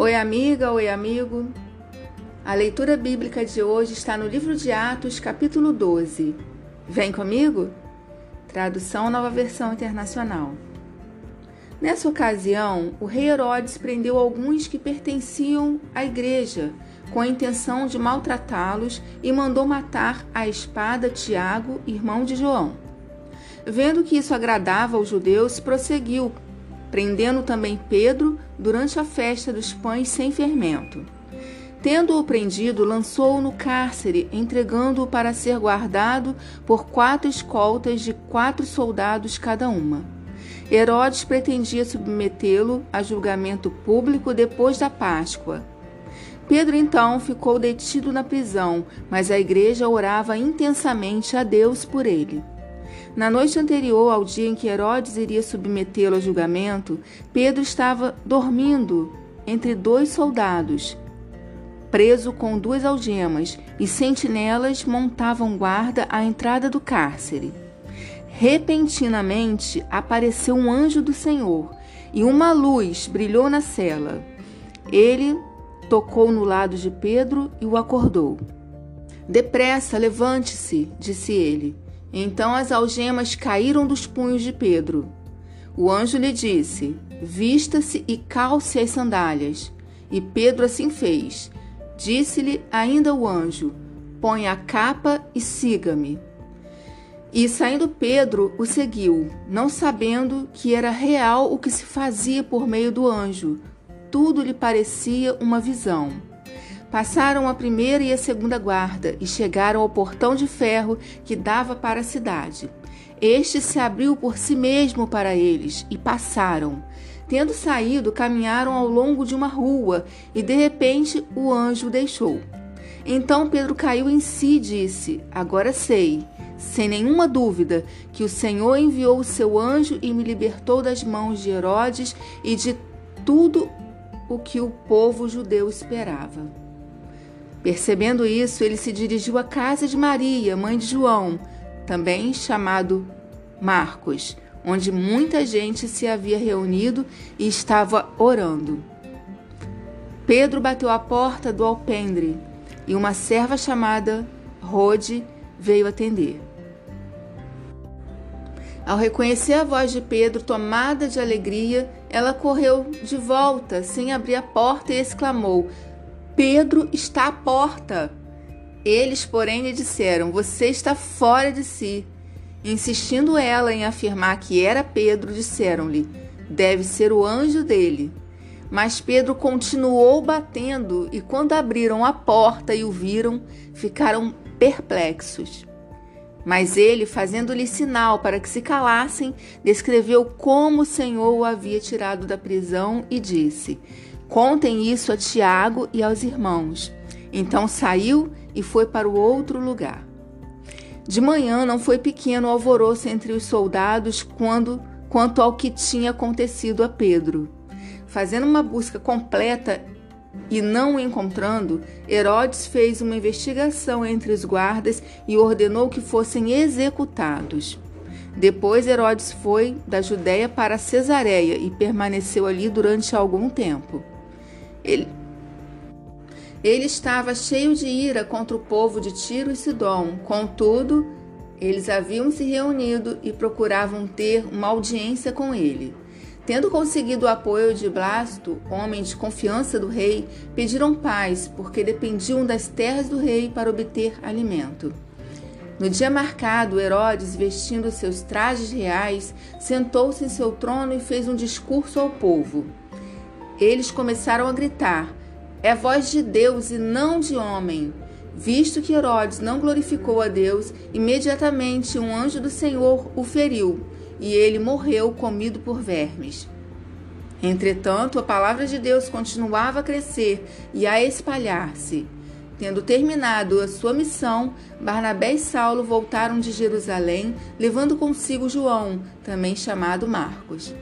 Oi, amiga, oi, amigo. A leitura bíblica de hoje está no livro de Atos, capítulo 12. Vem comigo? Tradução Nova Versão Internacional. Nessa ocasião, o rei Herodes prendeu alguns que pertenciam à igreja, com a intenção de maltratá-los, e mandou matar à espada Tiago, irmão de João. Vendo que isso agradava aos judeus, prosseguiu prendendo também Pedro durante a festa dos pães sem fermento. Tendo-o prendido, lançou-o no cárcere, entregando-o para ser guardado por quatro escoltas de quatro soldados cada uma. Herodes pretendia submetê-lo a julgamento público depois da Páscoa. Pedro então ficou detido na prisão, mas a igreja orava intensamente a Deus por ele. Na noite anterior ao dia em que Herodes iria submetê-lo a julgamento, Pedro estava dormindo entre dois soldados, preso com duas algemas, e sentinelas montavam guarda à entrada do cárcere. Repentinamente apareceu um anjo do Senhor, e uma luz brilhou na cela. Ele tocou no lado de Pedro e o acordou. Depressa, levante-se, disse ele. Então as algemas caíram dos punhos de Pedro. O anjo lhe disse: Vista-se e calce as sandálias. E Pedro assim fez. Disse-lhe ainda o anjo: Põe a capa e siga-me. E saindo Pedro o seguiu, não sabendo que era real o que se fazia por meio do anjo. Tudo lhe parecia uma visão. Passaram a primeira e a segunda guarda e chegaram ao portão de ferro que dava para a cidade. Este se abriu por si mesmo para eles e passaram. Tendo saído, caminharam ao longo de uma rua e de repente o anjo deixou. Então Pedro caiu em si e disse: Agora sei, sem nenhuma dúvida, que o Senhor enviou o seu anjo e me libertou das mãos de Herodes e de tudo o que o povo judeu esperava. Percebendo isso, ele se dirigiu à casa de Maria, mãe de João, também chamado Marcos, onde muita gente se havia reunido e estava orando. Pedro bateu à porta do alpendre e uma serva chamada Rode veio atender. Ao reconhecer a voz de Pedro, tomada de alegria, ela correu de volta, sem abrir a porta, e exclamou: Pedro está à porta. Eles, porém, lhe disseram: Você está fora de si. Insistindo ela em afirmar que era Pedro, disseram-lhe: Deve ser o anjo dele. Mas Pedro continuou batendo, e quando abriram a porta e o viram, ficaram perplexos. Mas ele, fazendo-lhe sinal para que se calassem, descreveu como o Senhor o havia tirado da prisão e disse: Contem isso a Tiago e aos irmãos. Então saiu e foi para o outro lugar. De manhã não foi pequeno alvoroço entre os soldados quando, quanto ao que tinha acontecido a Pedro. Fazendo uma busca completa e não o encontrando, Herodes fez uma investigação entre os guardas e ordenou que fossem executados. Depois Herodes foi da Judéia para Cesareia e permaneceu ali durante algum tempo. Ele, ele estava cheio de ira contra o povo de Tiro e Sidom. Contudo, eles haviam se reunido e procuravam ter uma audiência com ele. Tendo conseguido o apoio de Blasto, homem de confiança do rei, pediram paz, porque dependiam das terras do rei para obter alimento. No dia marcado, Herodes, vestindo seus trajes reais, sentou-se em seu trono e fez um discurso ao povo. Eles começaram a gritar: É voz de Deus e não de homem. Visto que Herodes não glorificou a Deus, imediatamente um anjo do Senhor o feriu, e ele morreu comido por vermes. Entretanto, a palavra de Deus continuava a crescer e a espalhar-se. Tendo terminado a sua missão, Barnabé e Saulo voltaram de Jerusalém, levando consigo João, também chamado Marcos.